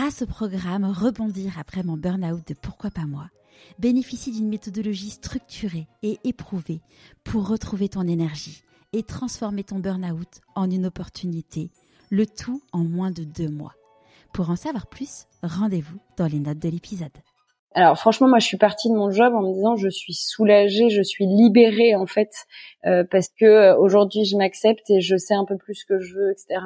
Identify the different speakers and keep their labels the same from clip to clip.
Speaker 1: grâce au programme Rebondir après mon burn-out de Pourquoi pas moi, bénéficie d'une méthodologie structurée et éprouvée pour retrouver ton énergie et transformer ton burn-out en une opportunité, le tout en moins de deux mois. Pour en savoir plus, rendez-vous dans les notes de l'épisode.
Speaker 2: Alors franchement, moi je suis partie de mon job en me disant je suis soulagée, je suis libérée en fait euh, parce que euh, aujourd'hui je m'accepte et je sais un peu plus ce que je veux, etc.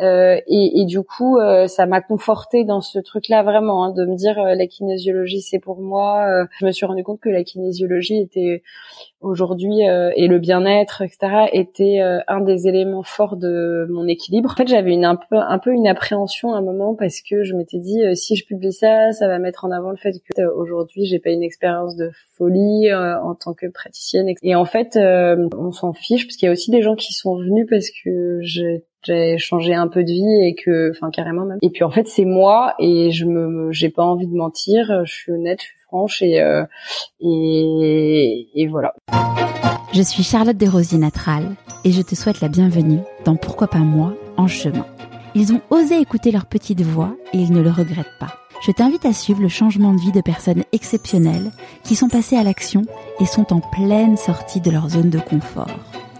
Speaker 2: Euh, et, et, du coup, euh, ça m'a confortée dans ce truc-là vraiment, hein, de me dire euh, la kinésiologie c'est pour moi. je me suis rendu compte que la kinésiologie était aujourd'hui et le bien-être, etc., était un des éléments forts de mon équilibre. En fait, j'avais une un peu un peu une appréhension à un moment parce que je m'étais dit si je publie ça, ça va mettre en avant le fait que aujourd'hui j'ai pas une expérience de folie en tant que praticienne. Et en fait, on s'en fiche parce qu'il y a aussi des gens qui sont venus parce que j'ai j'ai changé un peu de vie et que enfin carrément même. Et puis en fait c'est moi et je me j'ai pas envie de mentir je suis honnête je suis franche et euh, et, et voilà.
Speaker 1: Je suis Charlotte Desrosiers Natral et je te souhaite la bienvenue dans Pourquoi pas moi en chemin. Ils ont osé écouter leur petite voix et ils ne le regrettent pas. Je t'invite à suivre le changement de vie de personnes exceptionnelles qui sont passées à l'action et sont en pleine sortie de leur zone de confort.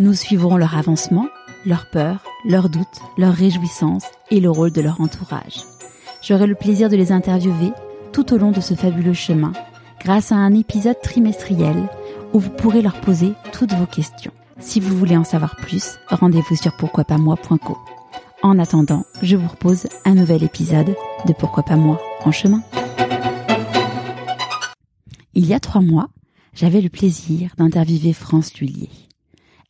Speaker 1: Nous suivrons leur avancement leurs peurs, leurs doutes, leurs réjouissances et le rôle de leur entourage. J'aurai le plaisir de les interviewer tout au long de ce fabuleux chemin grâce à un épisode trimestriel où vous pourrez leur poser toutes vos questions. Si vous voulez en savoir plus, rendez-vous sur pourquoipasmoi.co. En attendant, je vous propose un nouvel épisode de Pourquoi pas moi en chemin. Il y a trois mois, j'avais le plaisir d'interviewer France Lullier.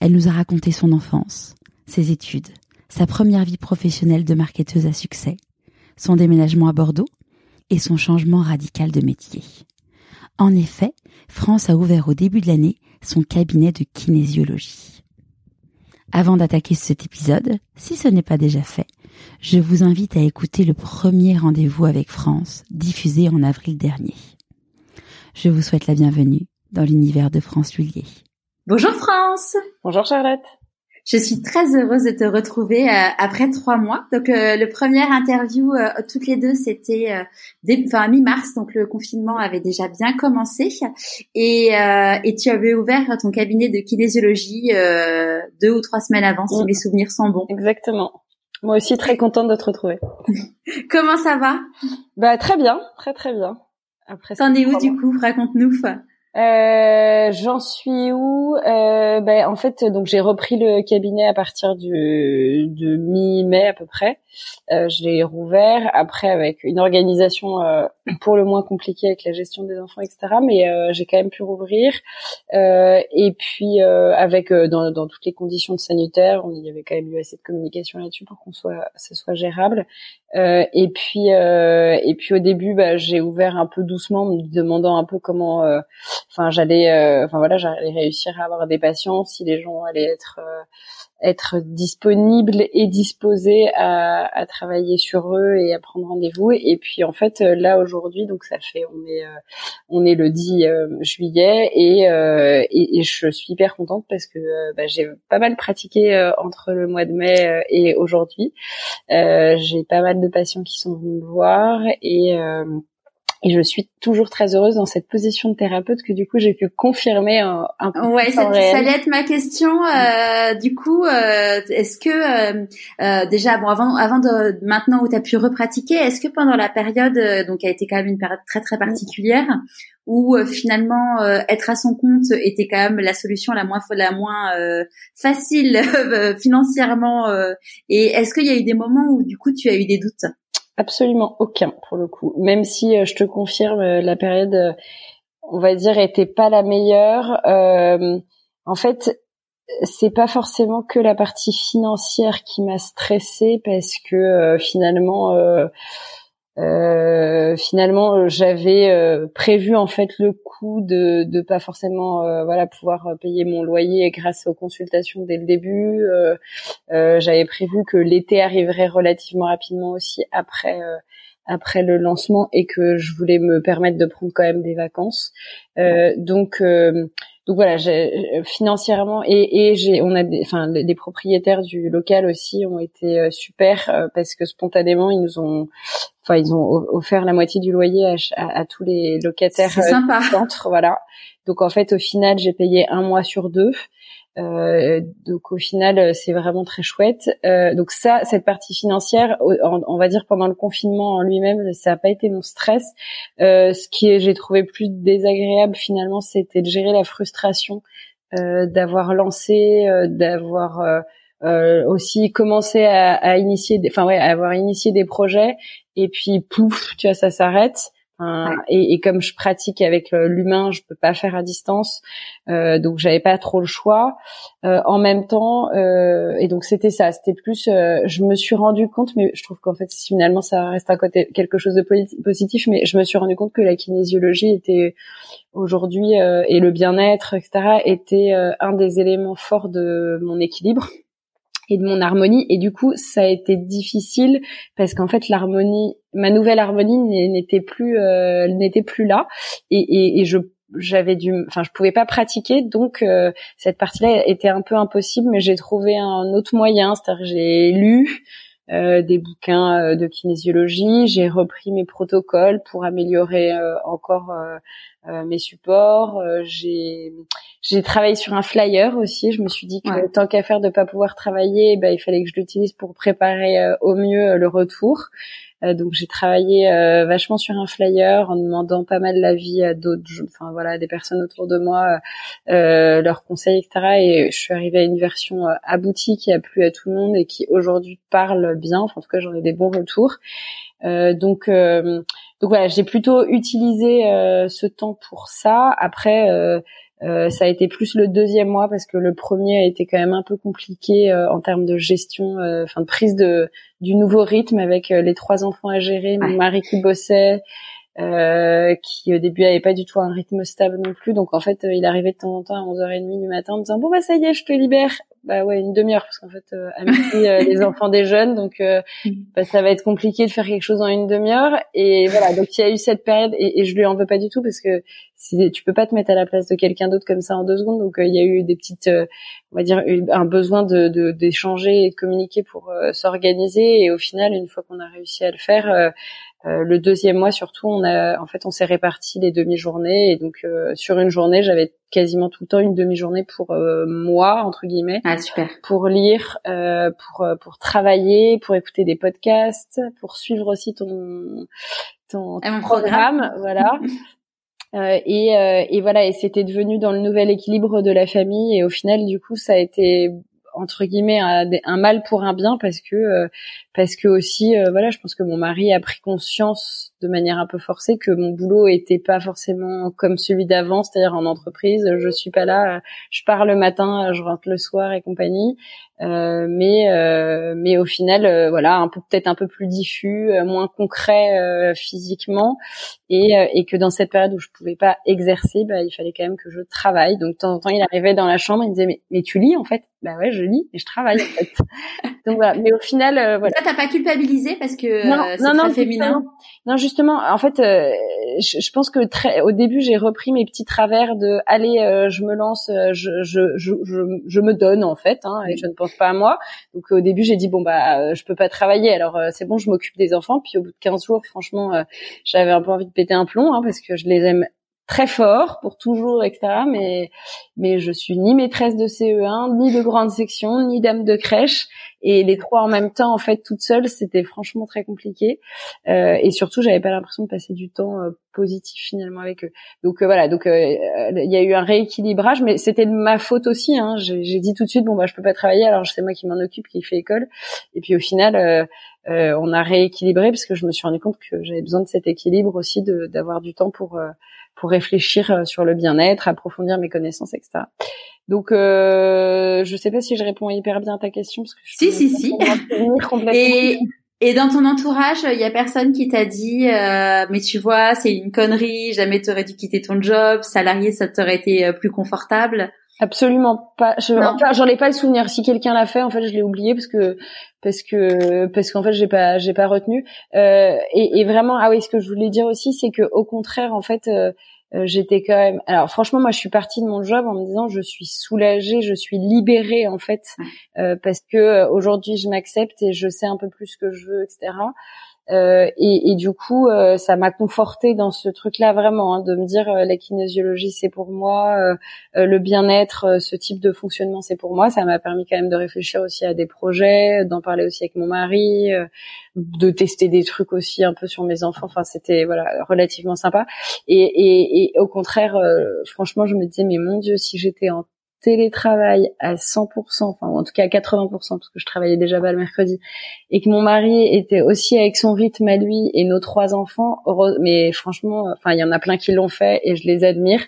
Speaker 1: Elle nous a raconté son enfance, ses études, sa première vie professionnelle de marketeuse à succès, son déménagement à Bordeaux et son changement radical de métier. En effet, France a ouvert au début de l'année son cabinet de kinésiologie. Avant d'attaquer cet épisode, si ce n'est pas déjà fait, je vous invite à écouter le premier rendez-vous avec France, diffusé en avril dernier. Je vous souhaite la bienvenue dans l'univers de France Lullier.
Speaker 3: Bonjour France
Speaker 2: Bonjour Charlotte
Speaker 3: je suis très heureuse de te retrouver euh, après trois mois. Donc euh, le premier interview euh, toutes les deux c'était enfin mi-mars, donc le confinement avait déjà bien commencé et, et tu avais ouvert ton cabinet de kinésiologie deux ou trois semaines avant, si mes souvenirs sont bons.
Speaker 2: Exactement. Moi aussi très contente de te retrouver.
Speaker 3: Comment ça va?
Speaker 2: Bah très bien, très très bien.
Speaker 3: Après. T'en es où du coup? Raconte-nous.
Speaker 2: Euh, J'en suis où? Euh, ben, En fait, donc j'ai repris le cabinet à partir du, de mi-mai à peu près. Euh, je l'ai rouvert après avec une organisation euh, pour le moins compliquée avec la gestion des enfants, etc. Mais euh, j'ai quand même pu rouvrir. Et puis avec dans, dans, toutes les conditions sanitaires, on y avait quand même eu assez de communication là-dessus pour qu'on soit, ça soit gérable. Et puis et puis au début, bah, j'ai ouvert un peu doucement, me demandant un peu comment enfin j'allais euh, enfin voilà j'allais réussir à avoir des patients si les gens allaient être euh, être disponibles et disposés à, à, travailler sur eux et à prendre rendez-vous. Et puis en fait euh, là aujourd'hui donc ça fait on est on est le 10 juillet et, et, et je suis hyper contente parce que bah, j'ai pas mal pratiqué entre le mois de mai et aujourd'hui. J'ai pas mal de patients qui sont venus me voir et et je suis toujours très heureuse dans cette position de thérapeute que du coup j'ai pu confirmer un, un
Speaker 3: peu. Ouais, ça, ça, allait être ma question. Euh, du coup, euh, est-ce que euh, euh, déjà, bon, avant, avant de maintenant où tu as pu repratiquer, est-ce que pendant la période, euh, donc qui a été quand même une période très très particulière, où euh, finalement être à son compte était quand même la solution la moins la moins facile financièrement, et est-ce qu'il y a eu des moments où du coup tu as eu des doutes?
Speaker 2: Absolument aucun pour le coup. Même si euh, je te confirme, euh, la période, euh, on va dire, était pas la meilleure. en fait, c'est pas forcément que la partie financière qui m'a stressée parce que finalement euh, finalement, euh, j'avais euh, prévu en fait le coût de de pas forcément voilà pouvoir payer mon loyer grâce aux consultations dès le début. j'avais prévu que l'été arriverait relativement rapidement aussi après après le lancement et que je voulais me permettre de prendre quand même des vacances. donc donc voilà, financièrement et, et j'ai, on a, des, enfin, les propriétaires du local aussi ont été super parce que spontanément ils nous ont, enfin ils ont offert la moitié du loyer à, à, tous les locataires
Speaker 3: sympa.
Speaker 2: du centre, voilà. Donc en fait, au final, j'ai payé un mois sur deux. Euh, donc au final, euh, c'est vraiment très chouette. Euh, donc ça, cette partie financière, on, va dire pendant le confinement en lui-même, ça n'a pas été mon stress. Euh, ce qui j'ai trouvé plus désagréable finalement, c'était de gérer la frustration euh, d'avoir lancé, d'avoir aussi commencé à, à initier, enfin ouais, à avoir initié des projets et puis pouf, tu vois, ça s'arrête. Et, et, comme je pratique avec euh, l'humain, je peux pas faire à distance, euh, donc j'avais pas trop le choix. Euh, en même temps, euh, et donc c'était ça, c'était plus. Euh, je me suis rendu compte, mais je trouve qu'en fait finalement ça reste à côté quelque chose de positif, mais je me suis rendu compte que la kinésiologie était aujourd'hui et le bien-être, etc., était un des éléments forts de mon équilibre et de mon harmonie. Et du coup ça a été difficile parce qu'en fait l'harmonie ma nouvelle harmonie n'était plus euh, n'était plus là. Et, et, et je j'avais dû enfin je pouvais pas pratiquer. Donc euh, cette partie-là était un peu impossible mais j'ai trouvé un autre moyen. C'est-à-dire j'ai lu euh, des bouquins euh, de kinésiologie, j'ai repris mes protocoles pour améliorer euh, encore mes supports, j'ai j'ai travaillé sur un flyer aussi, je me suis dit que tant qu'à faire de pas pouvoir travailler, bah, il fallait que je l'utilise pour préparer au mieux le retour. Euh, donc j'ai travaillé euh, vachement sur un flyer en demandant pas mal l'avis à d'autres, enfin voilà, des personnes autour de moi, euh, leurs conseils, etc. Et je suis arrivée à une version aboutie qui a plu à tout le monde et qui aujourd'hui parle bien. Enfin, en tout cas, j'en ai des bons retours. donc donc voilà, j'ai plutôt utilisé ce temps pour ça. Après, euh, ça a été plus le deuxième mois parce que le premier a été quand même un peu compliqué euh, en termes de gestion, euh, enfin de prise de du nouveau rythme avec les trois enfants à gérer, mon mari qui bossait, qui au début avait pas du tout un rythme stable non plus. Donc en fait, il arrivait de temps en temps à 11h30 du matin en me disant bon bah ça y est, je te libère bah ouais une demi-heure parce qu'en fait euh, à midi euh, les enfants des jeunes donc euh, mm. bah, ça va être compliqué de faire quelque chose en une demi-heure. Et voilà donc il y a eu cette période et, et je lui en veux pas du tout parce que si, tu peux pas te mettre à la place de quelqu'un d'autre comme ça en deux secondes. Donc il y a eu des petites on va dire un besoin de d'échanger et de communiquer pour s'organiser. Et au final une fois qu'on a réussi à le faire euh, le deuxième mois surtout, on a en fait on s'est réparti les demi-journées et donc euh, sur une journée j'avais quasiment tout le temps une demi-journée pour euh, moi entre guillemets,
Speaker 3: ah, super.
Speaker 2: pour lire, pour pour travailler, pour écouter des podcasts, pour suivre aussi ton ton, programme, voilà. et, et voilà, et c'était devenu dans le nouvel équilibre de la famille. Et au final, du coup, ça a été entre guillemets un, mal pour un bien parce que euh, parce que aussi euh, voilà je pense que mon mari a pris conscience de manière un peu forcée que mon boulot était pas forcément comme celui d'avant c'est-à-dire en entreprise je suis pas là je pars le matin je rentre le soir et compagnie. Euh, mais euh, mais au final euh, voilà un peu peut-être un peu plus diffus moins concret physiquement. Et, et que dans cette période où je pouvais pas exercer bah, il fallait quand même que je travaille. Donc de temps en temps il arrivait dans la chambre il me disait mais, mais tu lis en fait? Bah ouais je lis et je travaille en fait. Donc voilà. Mais au final voilà.
Speaker 3: Ça t'as pas culpabilisé parce que non non non féminin?
Speaker 2: Non justement en fait je, je, pense que très au début j'ai repris mes petits travers de allez je me lance je, je je, je, me donne en fait hein, et je ne pense pas à moi. Donc au début, j'ai dit bon bah euh, je peux pas travailler, alors euh, c'est bon, je m'occupe des enfants. Puis au bout de 15 jours, franchement, euh, j'avais un peu envie de péter un plomb hein, parce que je les aime très fort pour toujours, etc. Mais mais je suis ni maîtresse de CE1, ni de grande section, ni dame de crèche. Et les trois en même temps, en fait, toute seule, c'était franchement très compliqué. Euh, et surtout, j'avais pas l'impression de passer du temps euh, positif finalement avec eux. Donc euh, voilà, donc euh, il y a eu un rééquilibrage, mais c'était de ma faute aussi. Hein. J'ai dit tout de suite, bon bah je peux pas travailler, alors c'est moi qui m'en occupe, qui fait école. Et puis au final, on a rééquilibré parce que je me suis rendu compte que j'avais besoin de cet équilibre aussi, d'avoir du temps pour pour réfléchir sur le bien-être, approfondir mes connaissances, etc. Donc, euh, je sais pas si je réponds hyper bien à ta question parce que je
Speaker 3: si si si. Et et dans ton entourage, il y a personne qui t'a dit, euh, mais tu vois, c'est une connerie, jamais t'aurais dû quitter ton job, salarié, ça t'aurait été euh, plus confortable?
Speaker 2: Absolument pas. J'en ai pas le souvenir. Si quelqu'un l'a fait, en fait, je l'ai oublié parce que parce que parce qu'en fait, j'ai pas j'ai pas retenu. Euh, et, et, vraiment, ah oui, ce que je voulais dire aussi, c'est que au contraire, en fait, euh, euh, j'étais quand même. Alors franchement, moi, je suis partie de mon job en me disant, je suis soulagée, je suis libérée en fait, euh, parce que euh, aujourd'hui, je m'accepte et je sais un peu plus ce que je veux, etc. Euh, et, du coup, euh, ça m'a conforté dans ce truc-là vraiment, hein, de me dire la kinésiologie c'est pour moi, le bien-être, ce type de fonctionnement c'est pour moi. Ça m'a permis quand même de réfléchir aussi à des projets, d'en parler aussi avec mon mari, de tester des trucs aussi un peu sur mes enfants. Enfin, c'était voilà relativement sympa. Et, et, et au contraire, franchement, je me disais mais mon Dieu, si j'étais en télétravail à 100%, enfin en tout cas à 80%, parce que je travaillais déjà pas le mercredi, et que mon mari était aussi avec son rythme à lui et nos trois enfants, mais franchement, enfin il y en a plein qui l'ont fait et je les admire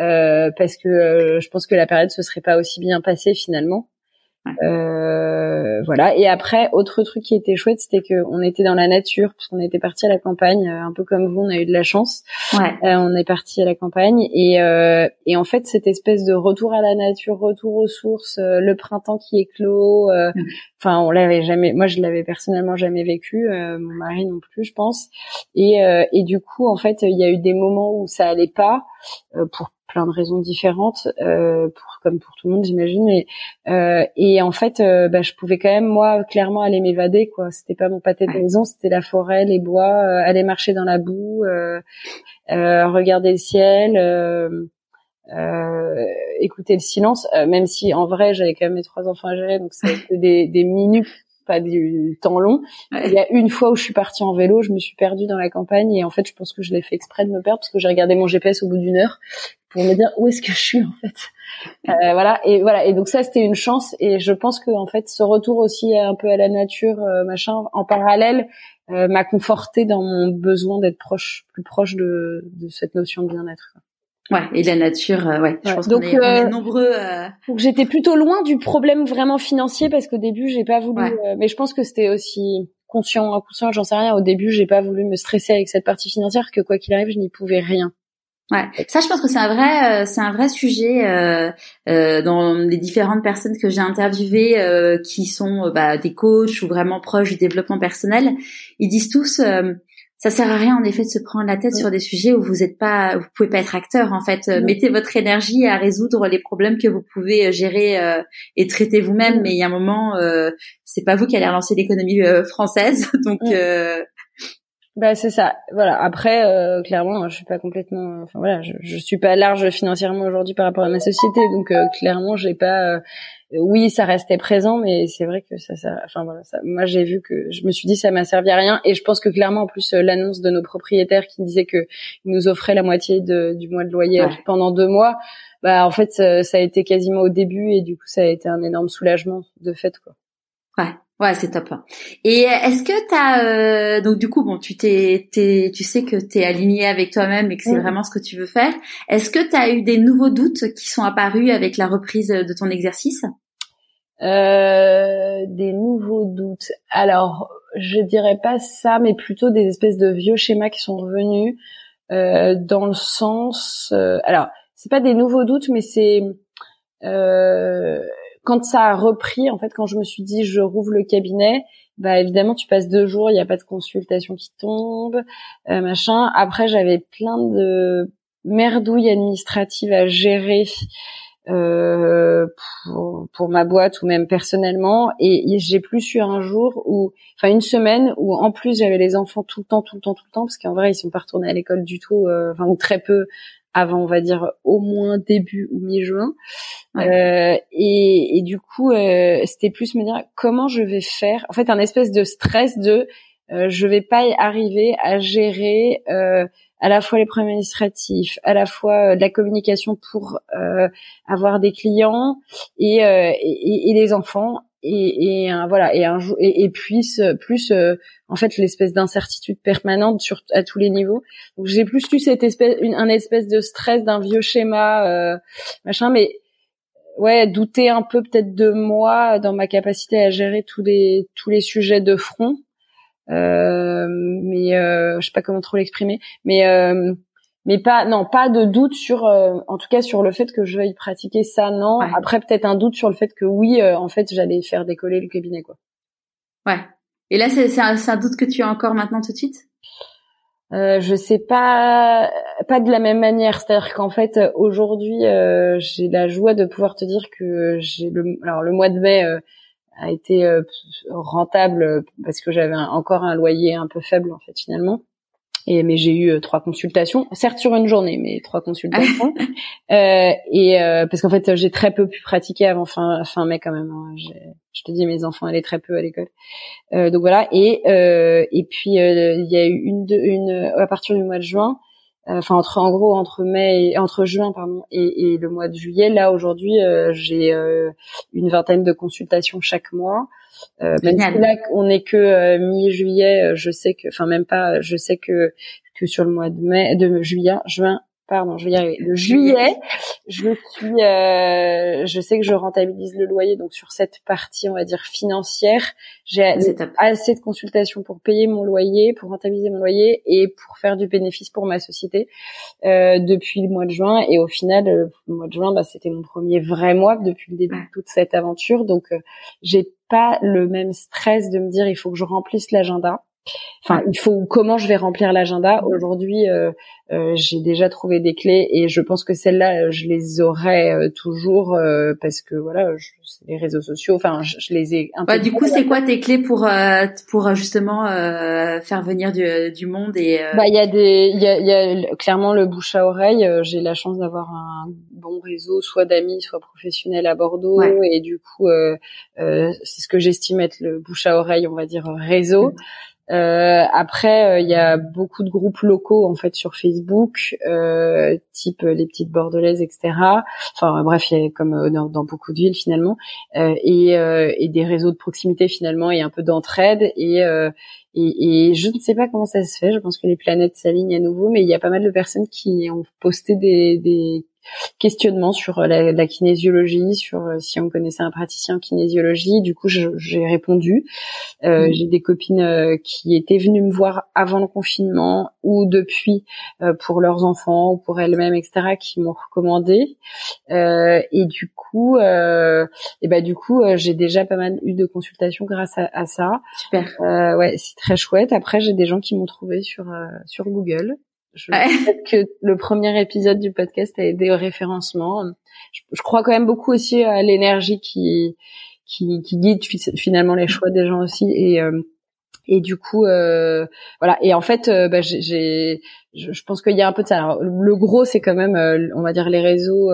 Speaker 2: euh, parce que euh, je pense que la période se serait pas aussi bien passée finalement. Euh, voilà. Et après, autre truc qui était chouette, c'était que on était dans la nature, parce qu'on était parti à la campagne, euh, un peu comme vous, on a eu de la chance. Ouais. Euh, on est parti à la campagne et euh, et en fait, cette espèce de retour à la nature, retour aux sources, le printemps qui éclot. Enfin, on l'avait jamais. Moi, je l'avais personnellement jamais vécu. mon mari non plus, je pense. Et et du coup, en fait, il y a eu des moments où ça allait pas pour plein de raisons différentes, euh, pour, comme pour tout le monde j'imagine. Et, euh, et en fait, euh, bah, je pouvais quand même moi clairement aller m'évader quoi. C'était pas mon pâté de maison, c'était la forêt, les bois, euh, aller marcher dans la boue, euh, regarder le ciel. écouter le silence, même si en vrai j'avais quand même mes trois enfants à gérer, donc c'était des, des minutes pas du temps long. Il y a une fois où je suis partie en vélo, je me suis perdue dans la campagne et en fait, je pense que je l'ai fait exprès de me perdre parce que j'ai regardé mon GPS au bout d'une heure pour me dire où est-ce que je suis en fait. Euh, voilà et voilà et donc ça c'était une chance et je pense que en fait ce retour aussi un peu à la nature euh, machin en parallèle euh, m'a conforté dans mon besoin d'être proche plus proche de, de cette notion de bien-être.
Speaker 3: Ouais, et la nature, euh, ouais. Je pense donc, qu'on est, on est, nombreux.
Speaker 2: Donc j'étais plutôt loin du problème vraiment financier parce qu'au début j'ai pas voulu. mais je pense que c'était aussi conscient, inconscient, j'en sais rien. Au début j'ai pas voulu me stresser avec cette partie financière que quoi qu'il arrive je n'y pouvais rien.
Speaker 3: Ouais, ça je pense que c'est un vrai, euh, c'est un vrai sujet euh, euh, dans les différentes personnes que j'ai interviewées euh, qui sont bah, des coachs ou vraiment proches du développement personnel. Ils disent tous, ça sert à rien en effet de se prendre la tête sur des sujets où vous êtes pas, vous pouvez pas être acteur. En fait, mettez votre énergie à résoudre les problèmes que vous pouvez gérer et traiter vous-même. Mais il y a un moment, c'est pas vous qui allez relancer l'économie française, donc
Speaker 2: bah c'est ça. Voilà. Après, euh, clairement, je suis pas complètement. Enfin voilà, je, je suis pas large financièrement aujourd'hui par rapport à ma société, donc euh, clairement, j'ai pas. Euh, oui, ça restait présent, mais c'est vrai que ça, ça. Enfin voilà, ça, moi j'ai vu que je me suis dit ça m'a servi à rien, et je pense que clairement en plus l'annonce de nos propriétaires qui disaient que ils nous offraient la moitié de, du mois de loyer pendant deux mois, bah en fait ça, ça a été quasiment au début, et du coup ça a été un énorme soulagement de fait quoi.
Speaker 3: Ouais. Ouais, c'est top. Et est-ce que tu as euh, donc du coup bon, tu t'es tu sais que tu es aligné avec toi-même et que c'est vraiment ce que tu veux faire. Est-ce que tu as eu des nouveaux doutes qui sont apparus avec la reprise de ton exercice?
Speaker 2: Euh, des nouveaux doutes. Alors, je dirais pas ça, mais plutôt des espèces de vieux schémas qui sont revenus euh, dans le sens. Euh, alors, c'est pas des nouveaux doutes, mais c'est euh, quand ça a repris, en fait, quand je me suis dit je rouvre le cabinet, bah évidemment tu passes deux jours, il n'y a pas de consultation qui tombe, euh, machin. Après j'avais plein de merdouilles administratives à gérer euh, pour, pour, ma boîte ou même personnellement, et j'ai plus eu un jour ou, enfin une semaine où en plus j'avais les enfants tout le temps, tout le temps, tout le temps, parce qu'en vrai ils sont pas retournés à l'école du tout, euh, enfin ou très peu avant, on va dire au moins début ou mi-juin. Euh, et, et, du coup, euh, c'était plus me dire comment je vais faire. En fait, un espèce de stress de euh, je vais pas y arriver à gérer euh, à la fois les problèmes administratifs, à la fois euh, de la communication pour euh, avoir des clients et, et, et, les enfants et, et voilà et un et, et puis plus euh, en fait l'espèce d'incertitude permanente sur à tous les niveaux. Donc j'ai plus eu cette espèce une, un espèce de stress d'un vieux schéma euh, machin mais ouais douter un peu peut-être de moi dans ma capacité à gérer tous les tous les sujets de front. Euh, mais euh, je sais pas comment trop l'exprimer mais euh, mais pas non pas de doute sur euh, en tout cas sur le fait que je veuille pratiquer ça non. Après peut-être un doute sur le fait que oui euh, en fait j'allais faire décoller le cabinet quoi.
Speaker 3: Ouais. Et là c'est c'est un, un, doute que tu as encore maintenant tout de suite?
Speaker 2: Euh, je sais pas pas de la même manière. C'est-à-dire qu'en fait aujourd'hui euh, j'ai la joie de pouvoir te dire que j'ai le alors le mois de mai a été rentable parce que j'avais encore un loyer un peu faible en fait finalement. Et mais j'ai eu trois consultations, certes sur une journée, mais trois consultations. euh, et parce qu'en fait j'ai très peu pu pratiquer avant fin fin mai quand même. Hein. Je te dis mes enfants allaient très peu à l'école. Euh, donc voilà. Et et puis il y a eu une, une à partir du mois de juin euh, enfin entre en gros entre mai et, entre juin pardon et, et, le mois de juillet là aujourd'hui euh, j'ai euh, une vingtaine de consultations chaque mois euh, même si là on n'est que mi-juillet je sais que enfin même pas je sais que que sur le mois de mai de juillet juin pardon, je vais y arriver. Le juillet, je suis, euh, je sais que je rentabilise le loyer, donc sur cette partie, on va dire financière, j'ai assez de consultations pour payer mon loyer, pour rentabiliser mon loyer et pour faire du bénéfice pour ma société euh, depuis le mois de juin. Et au final, le mois de juin, bah, c'était mon premier vrai mois depuis le début de toute cette aventure, donc euh, j'ai pas le même stress de me dire il faut que je remplisse l'agenda. Enfin, il faut comment je vais remplir l'agenda? Aujourd'hui, euh, euh, j'ai déjà trouvé des clés et je pense que celles-là, je les aurai euh, toujours parce que voilà, je, les réseaux sociaux. Enfin, je, les ai.
Speaker 3: Un bah, du coup, c'est quoi tes clés pour pour justement faire venir du, du monde et
Speaker 2: Bah, il y a des, il y a, y a, clairement le bouche à oreille. J'ai la chance d'avoir un bon réseau, soit d'amis, soit professionnels à Bordeaux, et du coup, c'est ce que j'estime être le bouche à oreille, on va dire réseau. Mmh. Euh, après, il euh, y a beaucoup de groupes locaux en fait sur Facebook, euh, type les petites bordelaises, etc. Enfin bref, il y a comme dans, dans, beaucoup de villes finalement, et, et, des réseaux de proximité finalement et un peu d'entraide et, et, et je ne sais pas comment ça se fait. Je pense que les planètes s'alignent à nouveau, mais il y a pas mal de personnes qui ont posté des, des questionnement sur euh, la, la kinésiologie, sur euh, si on connaissait un praticien en kinésiologie. Du coup, j'ai répondu. Euh, mmh. J'ai des copines euh, qui étaient venues me voir avant le confinement ou depuis pour leurs enfants ou pour elles-mêmes, etc., qui m'ont recommandé. et du coup, et bah du coup, j'ai déjà pas mal eu de consultations grâce à, à ça.
Speaker 3: Super.
Speaker 2: ouais, c'est très chouette. Après, j'ai des gens qui m'ont trouvé sur sur Google. Je que le premier épisode du podcast a aidé au référencement. Je, je crois quand même beaucoup aussi à l'énergie qui, qui, qui guide finalement les choix des gens aussi. Et euh, et du coup euh, voilà. Et en fait euh, bah, j'ai je, pense qu'il y a un peu de ça. Alors, le gros c'est quand même euh, on va dire les réseaux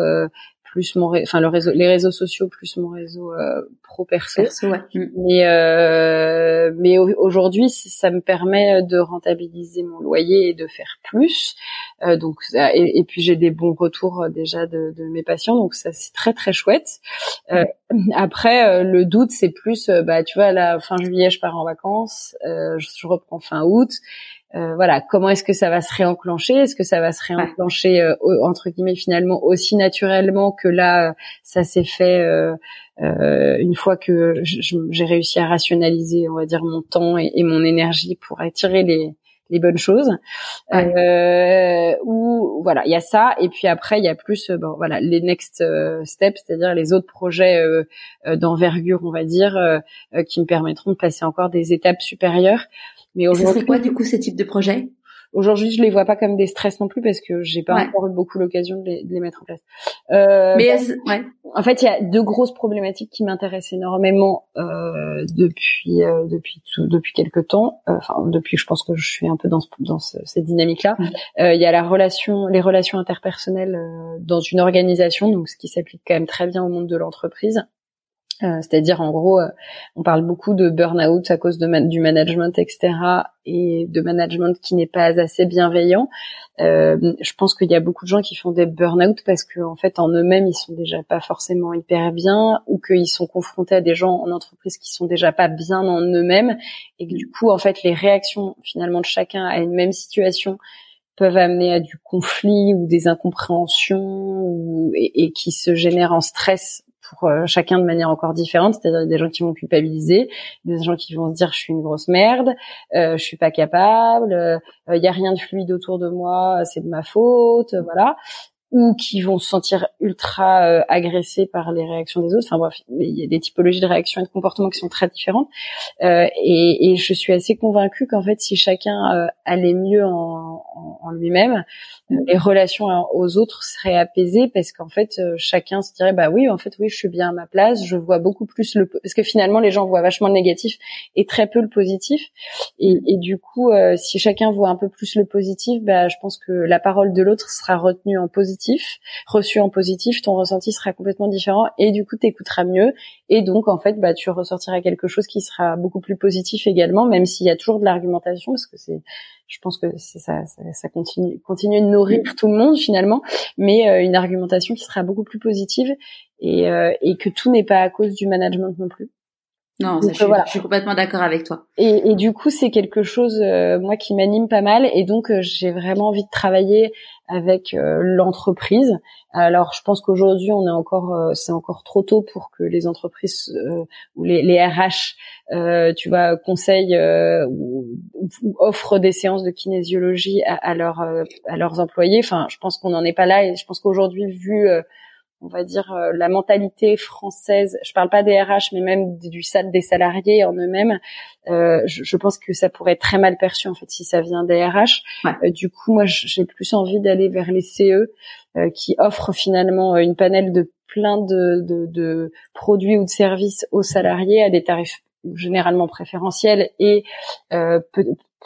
Speaker 2: plus mon enfin le réseau les réseaux sociaux plus mon réseau euh, pro perso,
Speaker 3: ouais.
Speaker 2: Mm. mais euh, mais aujourd'hui ça me permet de rentabiliser mon loyer et de faire plus. Euh, donc et, et, puis j'ai des bons retours euh, déjà de, de, mes patients. Donc ça c'est très très chouette. Euh, après le doute c'est plus bah tu vois la fin juillet je pars en vacances. Je reprends fin août euh, voilà, comment est-ce que ça va se réenclencher? Est-ce que ça va se réenclencher euh, entre guillemets finalement aussi naturellement que là ça s'est fait euh, une fois que j'ai réussi à rationaliser, on va dire mon temps et, mon énergie pour attirer les les bonnes choses. Ou voilà il y a ça. Et puis après il y a plus bon voilà les next steps c'est-à-dire les autres projets d'envergure on va dire qui me permettront de passer encore des étapes supérieures.
Speaker 3: Mais aujourd'hui, quoi du coup ces types de projets
Speaker 2: Aujourd'hui, je les vois pas comme des stress non plus parce que j'ai pas encore eu beaucoup l'occasion de, de les, mettre en place. Euh, Mais ouais. en fait, il y a deux grosses problématiques qui m'intéressent énormément euh, depuis euh, depuis tout, depuis quelques temps. Euh, enfin, depuis, je pense que je suis un peu dans ce, dans cette dynamique-là. Euh, il y a la relation, les relations interpersonnelles euh, dans une organisation, donc ce qui s'applique quand même très bien au monde de l'entreprise. Euh, c'est-à-dire en gros, euh, on parle beaucoup de burn-out à cause de du management, etc., et de management qui n'est pas assez bienveillant. Euh, je pense qu'il y a beaucoup de gens qui font des burn-out parce qu'en en fait en eux-mêmes ils sont déjà pas forcément hyper bien, ou qu'ils sont confrontés à des gens en entreprise qui sont déjà pas bien en eux-mêmes, et que du coup en fait les réactions finalement de chacun à une même situation peuvent amener à du conflit ou des incompréhensions ou, et, et qui se génèrent en stress pour euh, chacun de manière encore différente. C'est-à-dire des gens qui vont culpabiliser, des gens qui vont se dire je suis une grosse merde, euh, je suis pas capable, il euh, y a rien de fluide autour de moi, c'est de ma faute, voilà. Ou qui vont se sentir ultra euh, agressés par les réactions des autres. Enfin bref, il y a des typologies de réactions et de comportements qui sont très différentes. Euh, et, et, je suis assez convaincue qu'en fait, si chacun euh, allait mieux en, en, lui-même, euh, les relations aux autres seraient apaisées parce qu'en fait, chacun se dirait bah oui, en fait oui, je suis bien à ma place. Je vois beaucoup plus le parce que finalement les gens voient vachement le négatif et très peu le positif. Et, et du coup, si chacun voit un peu plus le positif, bah je pense que la parole de l'autre sera retenue en positif reçu en positif, ton ressenti sera complètement différent et du coup t'écouteras mieux. Et donc en fait bah tu ressortiras quelque chose qui sera beaucoup plus positif également, même s'il y a toujours de l'argumentation parce que c'est je pense que c'est ça, ça, continue, continue de nourrir tout le monde finalement, mais euh, une argumentation qui sera beaucoup plus positive et, euh, et que tout n'est pas à cause du management non plus.
Speaker 3: Non, ça, je, suis, je, suis, complètement d'accord avec toi.
Speaker 2: Et, et du coup, c'est quelque chose euh, moi qui m'anime pas mal, et donc euh, j'ai vraiment envie de travailler avec euh, l'entreprise. Alors, je pense qu'aujourd'hui, on est encore, c'est encore trop tôt pour que les entreprises ou les, les RH, tu vois, conseillent ou, ou, offrent des séances de kinésiologie à, à, leur, à leurs employés. Enfin, je pense qu'on n'en est pas là, et je pense qu'aujourd'hui, vu on va dire euh, la mentalité française. Je parle pas des RH, mais même du des salariés en eux-mêmes. Euh, je, pense que ça pourrait être très mal perçu en fait si ça vient des RH. Euh, du coup, moi, j'ai plus envie d'aller vers les CE qui offrent finalement une panel de plein de, de, produits ou de services aux salariés à des tarifs généralement préférentiels et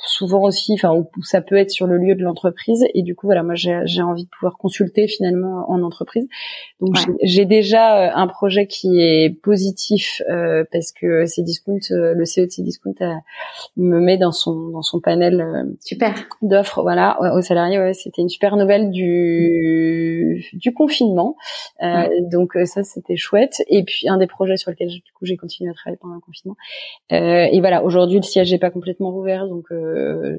Speaker 2: souvent aussi, enfin où, ça peut être sur le lieu de l'entreprise. Et du coup, voilà, moi j'ai envie de pouvoir consulter finalement en entreprise. Donc j'ai déjà euh, un projet qui est positif euh, parce que Cdiscount, euh, le CEO de Cdiscount me met dans son dans son panel
Speaker 3: super
Speaker 2: d'offres, voilà, aux salariés. Ouais, c'était une super nouvelle du du confinement. Donc ça c'était chouette. Et puis un des projets sur lesquels du coup j'ai continué à travailler pendant le confinement. et voilà, aujourd'hui le siège n'est pas complètement rouvert, donc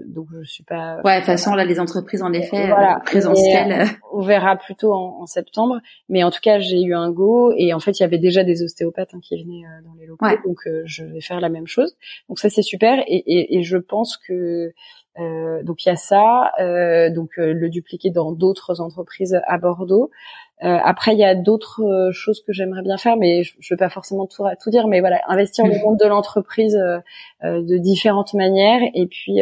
Speaker 2: donc je suis pas.
Speaker 3: Ouais, de toute façon là, les entreprises en effet voilà. présentielles.
Speaker 2: on verra plutôt en, en, septembre, mais en tout cas j'ai eu un go et en fait il y avait déjà des ostéopathes hein, qui venaient euh, dans les locaux, donc euh, je vais faire la même chose. Donc ça c'est super et, et, et, je pense que euh, donc il y a ça, euh, donc le dupliquer dans d'autres entreprises à Bordeaux. Après, il y a d'autres choses que j'aimerais bien faire, mais je, je vais pas forcément tout, tout dire. Mais voilà, investir le monde de l'entreprise de différentes manières, et puis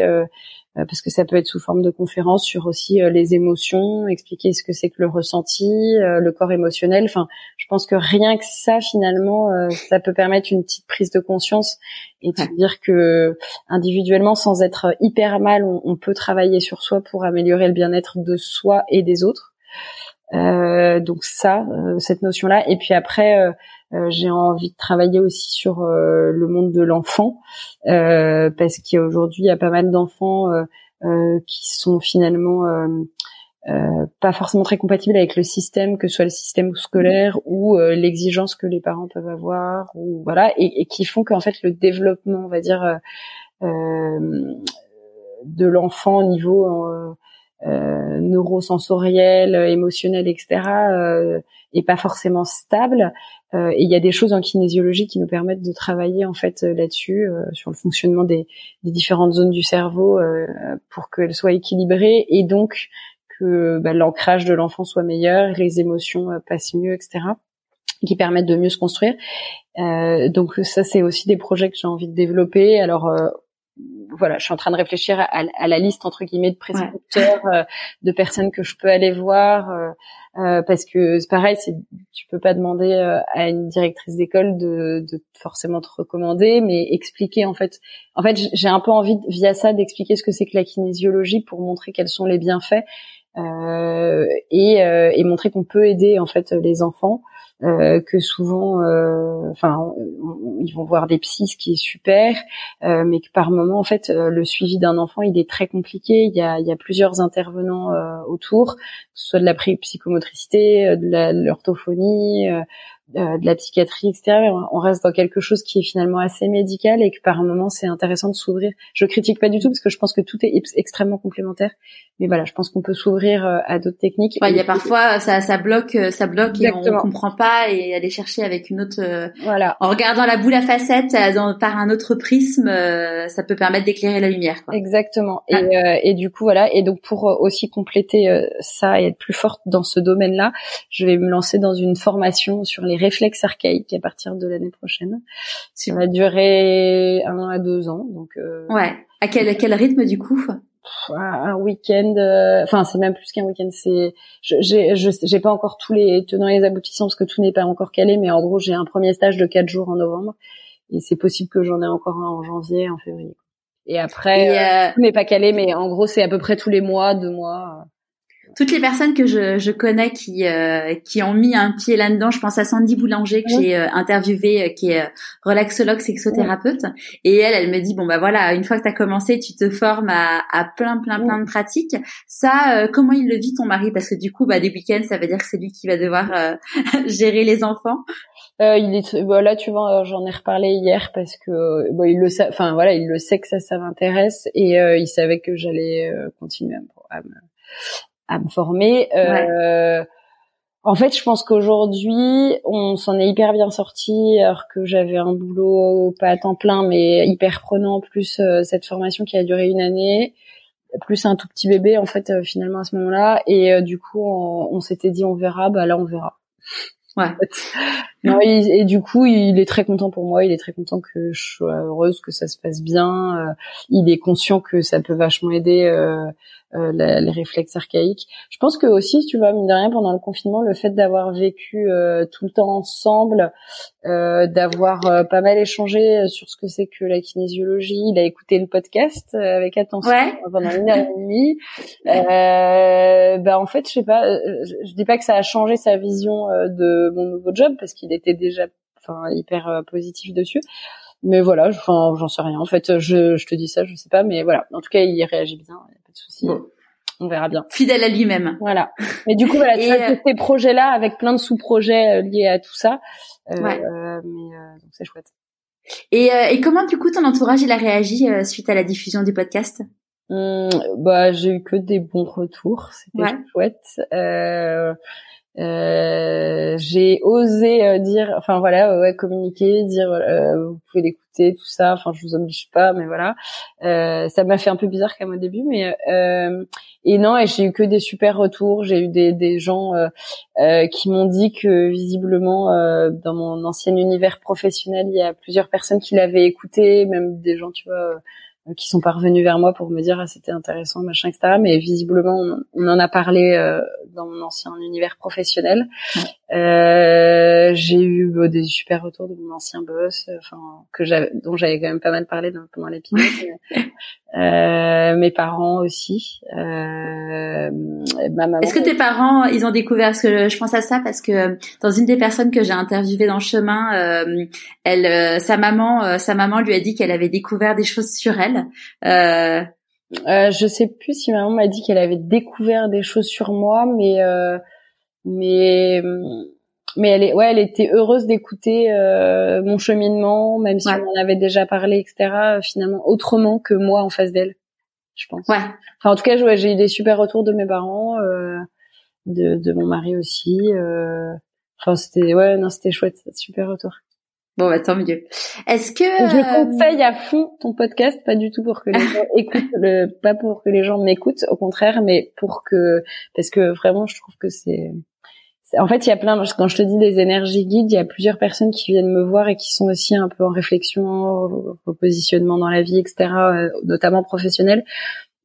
Speaker 2: euh, parce que ça peut être sous forme de conférence sur aussi euh, les émotions, expliquer ce que c'est que le ressenti, euh, le corps émotionnel. Enfin, je pense que rien que ça, finalement, ça peut permettre une petite prise de conscience et de dire que individuellement, sans être hyper mal, on, peut travailler sur soi pour améliorer le bien-être de soi et des autres. Euh, donc ça, cette notion-là. Et puis après, euh, j'ai envie de travailler aussi sur euh, le monde de l'enfant euh, parce qu'aujourd'hui il y a pas mal d'enfants qui sont finalement pas forcément très compatibles avec le système, que ce soit le système scolaire ou l'exigence que les parents peuvent avoir, ou voilà, et, et qui font qu'en fait le développement, on va dire, de l'enfant au niveau euh, neurosensoriel, émotionnel, etc., euh, est pas forcément stable. Euh, et il y a des choses en kinésiologie qui nous permettent de travailler en fait là-dessus, euh, sur le fonctionnement des, des, différentes zones du cerveau euh, pour qu'elles soient équilibrées et donc que bah, l'ancrage de l'enfant soit meilleur, les émotions passent mieux, etc qui permettent de mieux se construire. Euh, donc ça, c'est aussi des projets que j'ai envie de développer. Alors voilà, je suis en train de réfléchir à, la liste entre guillemets de prescripteurs, euh, de personnes que je peux aller voir, euh, euh, parce que c'est pareil, c'est, tu peux pas demander à une directrice d'école de, de, forcément te recommander, mais expliquer en fait. En fait, j'ai un peu envie via ça d'expliquer ce que c'est que la kinésiologie pour montrer quels sont les bienfaits et, et montrer qu'on peut aider en fait les enfants. Euh, que souvent, euh, enfin, ils vont voir des psys, ce qui est super, euh, mais que par moment, en fait, le suivi d'un enfant, il est très compliqué. Il y a, il y a plusieurs intervenants autour, que ce soit de la psychomotricité, de l'orthophonie de la psychiatrie, etc. On reste dans quelque chose qui est finalement assez médical et que par un moment c'est intéressant de s'ouvrir. Je critique pas du tout parce que je pense que tout est extrêmement complémentaire. Mais voilà, je pense qu'on peut s'ouvrir euh, à d'autres techniques.
Speaker 3: il y a parfois ça, ça bloque, euh, ça bloque et on comprend pas et aller chercher avec une autre. Euh,
Speaker 2: voilà.
Speaker 3: En regardant la boule à facettes par un autre prisme, ça peut permettre d'éclairer la lumière. Quoi.
Speaker 2: Exactement. Et, et du coup voilà. Et donc pour aussi compléter ça et être plus forte dans ce domaine-là, je vais me lancer dans une formation sur les réflexes archaïques à partir de l'année prochaine. Ça va durer un à deux ans. Donc
Speaker 3: euh, ouais. À quel quel rythme du coup?
Speaker 2: Un week-end, euh, enfin c'est même plus qu'un week-end, c'est j'ai j'ai pas encore tous les tenants et les aboutissants parce que tout n'est pas encore calé, mais en gros j'ai un premier stage de quatre jours en novembre et c'est possible que j'en ai encore un en janvier, en février. Et après, euh, tout n'est pas calé, mais en gros c'est à peu près tous les mois, deux mois
Speaker 3: toutes les personnes que je, je connais qui euh, qui ont mis un pied là-dedans, je pense à Sandy Boulanger que j'ai euh, interviewée, euh, qui est relaxologue sexothérapeute, et elle, elle me dit bon bah voilà, une fois que tu as commencé, tu te formes à, à plein plein plein de pratiques. Ça, comment il le vit ton mari? Parce que du coup, bah des week-ends, ça veut dire que c'est lui qui va devoir gérer les enfants.
Speaker 2: il est bah, là, tu vois, j'en ai reparlé hier parce que bon, il le sait, enfin voilà, il le sait que ça, ça m'intéresse. Et il savait que j'allais continuer à me à me former. Euh, en fait, je pense qu'aujourd'hui, on s'en est hyper bien sorti, alors que j'avais un boulot pas à temps plein, mais hyper prenant, plus euh, cette formation qui a duré une année, plus un tout petit bébé en fait euh, finalement à ce moment-là. Et du coup, on, s'était dit on verra, bah là on verra.
Speaker 3: Ouais.
Speaker 2: non, et, du coup, il est très content pour moi. Il est très content que je sois heureuse, que ça se passe bien. il est conscient que ça peut vachement aider euh, les réflexes archaïques. Je pense que aussi, tu vois, mine de rien, pendant le confinement, le fait d'avoir vécu euh, tout le temps ensemble, euh, d'avoir pas mal échangé sur ce que c'est que la kinésiologie, il a écouté le podcast avec attention pendant une heure et demie. bah en fait, je sais pas, je, dis pas que ça a changé sa vision de mon nouveau job parce qu'il était déjà, enfin, hyper positif dessus mais voilà, enfin, j'en sais rien. En fait, je, je te dis ça, je sais pas, mais voilà. En tout cas, il réagit bien souci. On verra bien.
Speaker 3: Fidèle à lui-même.
Speaker 2: Voilà. Mais du coup, voilà, tu as euh, ces projets-là avec plein de sous-projets euh, liés à tout ça. Euh, euh mais donc c'est chouette.
Speaker 3: Et, et comment du coup ton entourage il a réagi suite à la diffusion du podcast?
Speaker 2: Hum, Bah j'ai eu que des bons retours. C'était chouette. Euh, euh, j'ai osé euh, dire, enfin voilà, ouais, communiquer, dire euh, vous pouvez l'écouter, tout ça. Enfin, je vous oblige pas, mais voilà. ça m'a fait un peu bizarre comme au début, mais et non, et j'ai eu que des super retours. J'ai eu des, des gens qui m'ont dit que visiblement dans mon ancien univers professionnel, il y a plusieurs personnes qui l'avaient écouté, même des gens, tu vois euh, qui sont parvenus vers moi pour me dire ah, c'était intéressant machin etc mais visiblement on, en a parlé euh, dans mon ancien univers professionnel. Euh, j'ai eu euh, des super retours de mon ancien boss enfin que j'avais dont j'avais quand même pas mal parlé dans, pendant l'épisode euh, mes parents aussi euh,
Speaker 3: ma maman est-ce que tes parents ils ont découvert ce que je pense à ça parce que dans une des personnes que j'ai interviewées dans le chemin elle sa maman sa maman lui a dit qu'elle avait découvert des choses sur elle
Speaker 2: euh, euh, je sais plus si maman m'a dit qu'elle avait découvert des choses sur moi, mais euh, mais mais elle est ouais, elle était heureuse d'écouter euh, mon cheminement, même si on en avait déjà parlé, etc. Finalement, autrement que moi en face d'elle, je pense.
Speaker 3: Ouais.
Speaker 2: Enfin, en tout cas, j'ai eu des super retours de mes parents, de, de mon mari aussi. Enfin, c'était ouais, non, c'était chouette, super retour.
Speaker 3: Bon, bah, tant mieux. Est-ce que
Speaker 2: je euh, conseille à fond ton podcast, pas du tout pour que les gens écoutent, le, pas pour que les gens m'écoutent, au contraire, mais pour que parce que vraiment, je trouve que c'est en fait, il y a plein, quand je te dis des énergies guides, il y a plusieurs personnes qui viennent me voir et qui sont aussi un peu en réflexion, au positionnement dans la vie, etc., euh, notamment professionnel.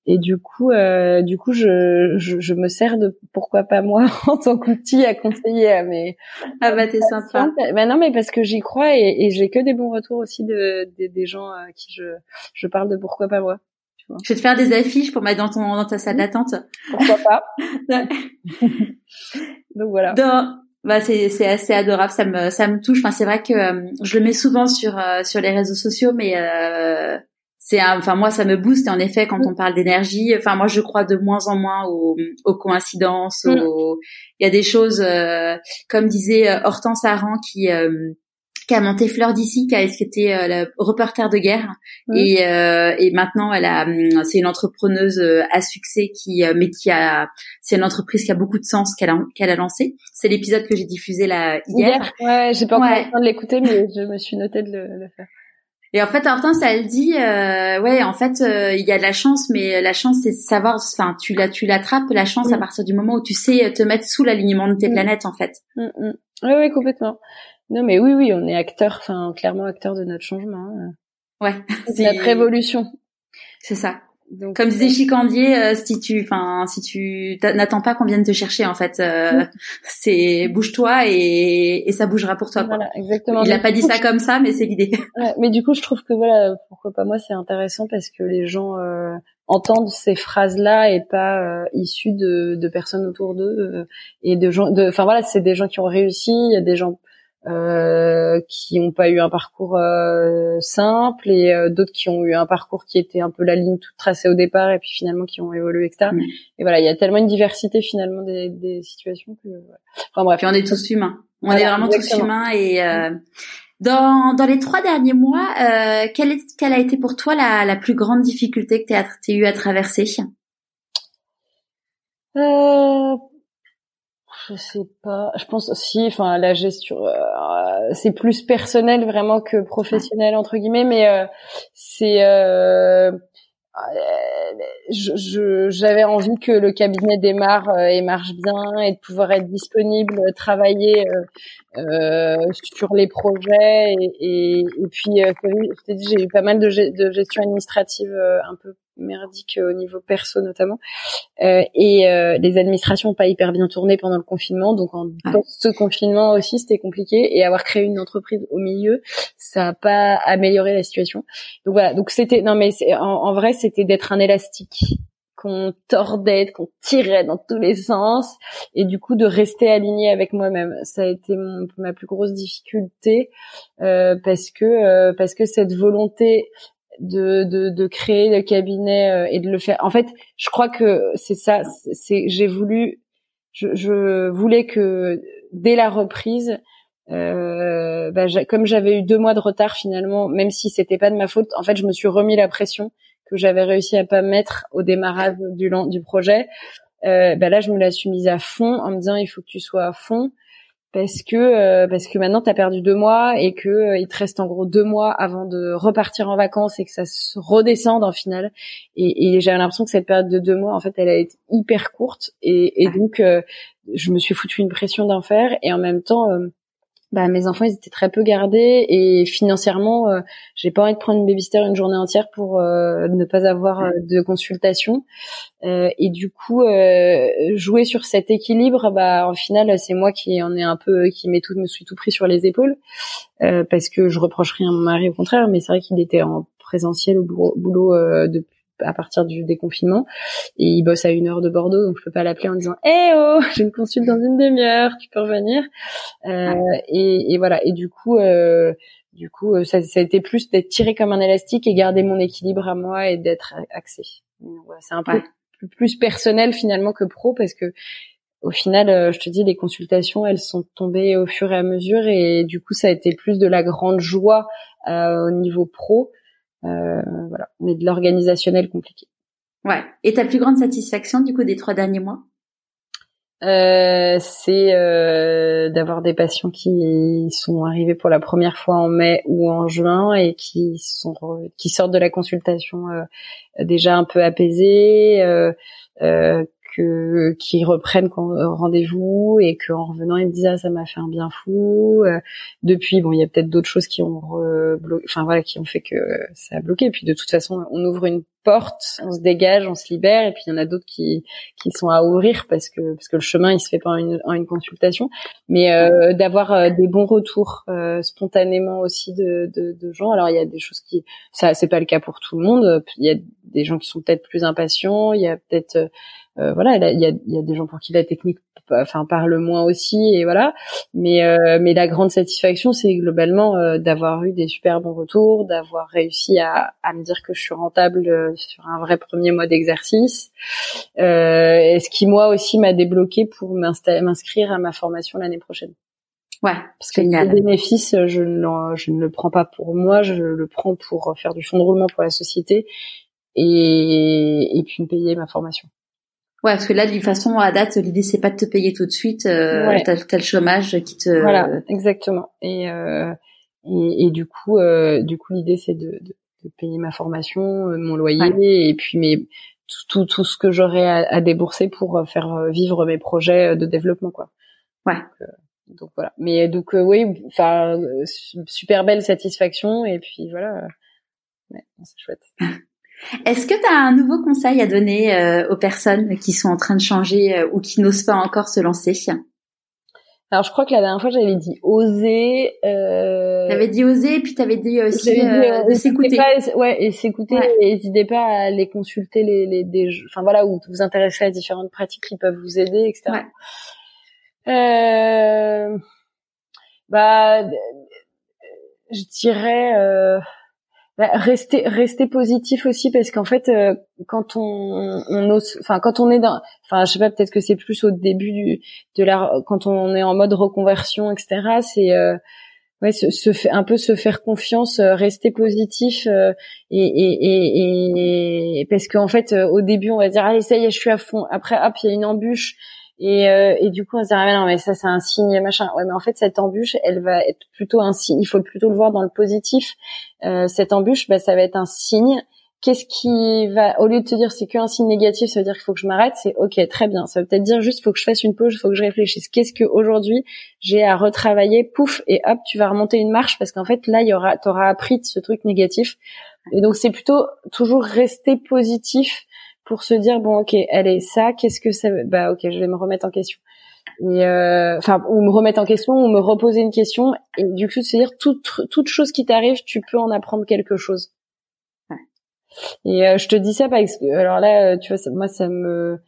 Speaker 2: Et du coup, euh, du coup, je, je, je, me sers de pourquoi pas moi en tant qu'outil à conseiller à mes.
Speaker 3: Ah bah t'es sympa.
Speaker 2: Bah non, mais parce que j'y crois et, et j'ai que des bons retours aussi de, des gens à qui je, je parle de pourquoi pas moi.
Speaker 3: Tu vois. Je vais te faire des affiches pour mettre dans ton dans ta salle d'attente.
Speaker 2: Pourquoi pas. Donc voilà.
Speaker 3: Dans, bah c'est c'est assez adorable, ça me ça me touche. Enfin c'est vrai que euh, je le mets souvent sur euh, sur les réseaux sociaux, mais euh, c'est enfin moi ça me booste en effet quand on parle d'énergie enfin moi je crois de moins en moins aux, aux coïncidences mm. il y a des choses euh, comme disait euh, Hortense Aran qui euh, qui a monté Fleur d'ici, qui a été euh, reporter de guerre mm. et, euh, et maintenant elle a hum, c'est une entrepreneuse à succès qui mais qui a c'est une entreprise qui a beaucoup de sens qu'elle a qu'elle a lancé. C'est l'épisode que j'ai diffusé là hier.
Speaker 2: Ouais, j'ai pas encore ouais. le temps de l'écouter mais je me suis noté de le, le faire.
Speaker 3: Et en fait, Hortense, elle dit, euh, ouais, en fait, euh, il y a de la chance, mais la chance, c'est savoir, enfin, tu la, tu l'attrapes la chance à mm. partir du moment où tu sais te mettre sous l'alignement de tes mm. planètes, en fait.
Speaker 2: Mm, oui, oui, complètement. Non, mais oui, oui, on est acteur, enfin, clairement acteur de notre changement. Hein.
Speaker 3: Ouais.
Speaker 2: C'est notre révolution.
Speaker 3: C'est ça. Donc, Comme disait Chicandier, euh, si tu, enfin, si tu n'attends pas qu'on vienne te chercher, en fait, euh, c'est bouge-toi et, et ça bougera pour toi.
Speaker 2: Voilà, exactement.
Speaker 3: Il a pas dit ça comme ça, mais c'est l'idée.
Speaker 2: Ouais, mais du coup, je trouve que voilà, pourquoi pas moi, c'est intéressant parce que les gens euh, entendent ces phrases-là et pas euh, issues de, de personnes autour d'eux et de gens. Enfin voilà, c'est des gens qui ont réussi. Il y a des gens euh, qui n'ont pas eu un parcours euh, simple et euh, d'autres qui ont eu un parcours qui était un peu la ligne toute tracée au départ et puis finalement qui ont évolué etc. Et voilà, il y a tellement une diversité finalement des, des situations que.
Speaker 3: Enfin bref. Puis on est tous humains. On est vraiment tous humains et. Dans, dans les trois derniers mois, quelle, est, quelle a été pour toi la, la plus grande difficulté que tu as, eu à traverser?
Speaker 2: Euh, je sais pas. Je pense aussi, enfin, la gestion, euh, c'est plus personnel vraiment que professionnel entre guillemets, mais euh, c'est, euh, je, j'avais envie que le cabinet démarre et marche bien et de pouvoir être disponible, travailler sur les projets et, et, et puis, j'ai eu pas mal de, de gestion administrative un peu merdique euh, au niveau perso notamment. Euh, et euh, les administrations pas hyper bien tourné pendant le confinement, donc en post-confinement aussi c'était compliqué. Et avoir créé une entreprise au milieu, ça n'a pas amélioré la situation. Donc voilà, donc c'était non mais en, en vrai c'était d'être un élastique qu'on tordait, qu'on tirait dans tous les sens, et du coup de rester aligné avec moi-même. Ça a été mon, ma plus grosse difficulté euh, parce que euh, parce que cette volonté de, de, de créer le cabinet euh, et de le faire. En fait, je crois que c'est ça. C'est j'ai voulu, je, je, voulais que dès la reprise, euh, bah, comme j'avais eu deux mois de retard finalement, même si c'était pas de ma faute, en fait, je me suis remis la pression que j'avais réussi à pas mettre au démarrage du, du projet. Euh, bah là, je me la suis mise à fond en me disant il faut que tu sois à fond parce que euh, parce que maintenant t'as perdu deux mois et que euh, il te reste en gros deux mois avant de repartir en vacances et que ça se redescende en finale et, et j'avais l'impression que cette période de deux mois en fait elle a été hyper courte. Et, et donc euh, je me suis foutu une pression d'en faire. Et en même temps bah, mes enfants ils étaient très peu gardés et financièrement euh, j'ai pas envie de prendre une babysitter une journée entière pour euh, ne pas avoir euh, de consultation. Et du coup jouer sur cet équilibre bah en final c'est moi qui en ai un peu qui m'est tout me suis tout pris sur les épaules parce que je reproche rien à mon mari au contraire mais c'est vrai qu'il était en présentiel au boulot, boulot depuis à partir du déconfinement. Et il bosse à une heure de Bordeaux donc je peux pas l'appeler en disant eh oh j'ai une consulte dans une demi-heure tu peux revenir. Euh, et, et, voilà. Et du coup euh, du coup euh, ça, ça a été plus d'être tiré comme un élastique et garder mon équilibre à moi et d'être axé. C'est un peu plus personnel finalement que pro parce que au final, euh, je te dis, les consultations, elles sont tombées au fur et à mesure et du coup, ça a été plus de la grande joie euh, au niveau pro voilà, mais de l'organisationnel compliqué.
Speaker 3: Ouais. Et ta plus grande satisfaction du coup des trois derniers mois?
Speaker 2: Euh, c'est euh, d'avoir des patients qui sont arrivés pour la première fois en mai ou en juin et qui sont qui sortent de la consultation euh, déjà un peu apaisés, euh, euh, que qui reprennent euh, rendez-vous et qu'en revenant ils me disent ah ça m'a fait un bien fou. Euh, depuis bon il y a peut-être d'autres choses qui ont enfin voilà qui ont fait que ça a bloqué. Et puis de toute façon on ouvre une portes, on se dégage, on se libère, et puis il y en a d'autres qui qui sont à ouvrir parce que parce que le chemin il se fait pas en une, en une consultation, mais euh, d'avoir euh, des bons retours euh, spontanément aussi de, de, de gens. Alors il y a des choses qui ça c'est pas le cas pour tout le monde. Il y a des gens qui sont peut-être plus impatients, il y a peut-être euh, voilà, il y a, y a, des gens pour qui la technique enfin parle moins aussi et voilà mais euh, mais la grande satisfaction c'est globalement euh, d'avoir eu des super bons retours d'avoir réussi à, à me dire que je suis rentable sur un vrai premier mois d'exercice euh, ce qui moi aussi m'a débloqué pour m'inscrire à ma formation l'année prochaine
Speaker 3: Ouais,
Speaker 2: parce que le bénéfice, je ne, je ne le prends pas pour moi, je le prends pour faire du fonds de roulement pour la société et, et puis me payer ma formation.
Speaker 3: Ouais, parce que là, de toute façon, à date, l'idée c'est pas de te payer tout de suite. Euh, T'as le chômage qui te.
Speaker 2: Voilà, exactement. Et euh, et, et, du coup, euh, du coup, l'idée c'est de, de, de, payer ma formation, euh, mon loyer, et puis mes tout, tout, ce que j'aurai à, à, débourser pour euh, faire euh, vivre mes projets de développement, quoi.
Speaker 3: Ouais.
Speaker 2: Donc, donc voilà. Mais donc oui, enfin super belle satisfaction, et puis voilà. Ouais, c'est chouette.
Speaker 3: Est-ce que tu as un nouveau conseil à donner euh, aux personnes qui sont en train de changer euh, ou qui n'osent pas encore se lancer?
Speaker 2: Alors je crois que la dernière fois j'avais dit oser.
Speaker 3: Euh... T'avais dit oser, puis t'avais dit aussi euh, de s'écouter.
Speaker 2: Ouais, et s'écouter. Et n'hésitez pas à aller consulter les, les des, enfin voilà, où vous intéresserez à différentes pratiques qui peuvent vous aider, etc. Ouais. bah, je dirais bah, rester rester positif aussi parce qu'en fait euh, quand on on ose enfin quand on est dans enfin je sais pas peut-être que c'est plus au début du de la quand on est en mode reconversion etc c'est euh, ouais se, se un peu se faire confiance euh, rester positif et, et, et, et parce qu'en fait au début on va dire allez ça y est je suis à fond. Après hop il y a une embûche et, euh, et du coup, on se dit ah, non mais ça c'est un signe machin. Ouais, mais en fait cette embûche, elle va être plutôt un signe. Il faut plutôt le voir dans le positif. Euh, cette embûche, bah, ça va être un signe. Qu'est-ce qui va, au lieu de te dire c'est qu'un signe négatif, ça veut dire qu'il faut que je m'arrête. C'est ok, très bien. Ça veut peut-être dire juste faut que je fasse une pause, faut que je réfléchisse. Qu'est-ce que aujourd'hui j'ai à retravailler? Pouf et hop, tu vas remonter une marche parce qu'en fait là, il y aura, t'auras appris de ce truc négatif. Et donc c'est plutôt toujours rester positif pour se dire bon ok allez ça qu'est-ce que ça bah ok je vais me remettre en question. Et euh, enfin ou me remettre en question ou me reposer une question et du coup se dire toute toute chose qui t'arrive tu peux en apprendre quelque chose. Et euh, je te dis ça parce que alors là tu vois moi ça me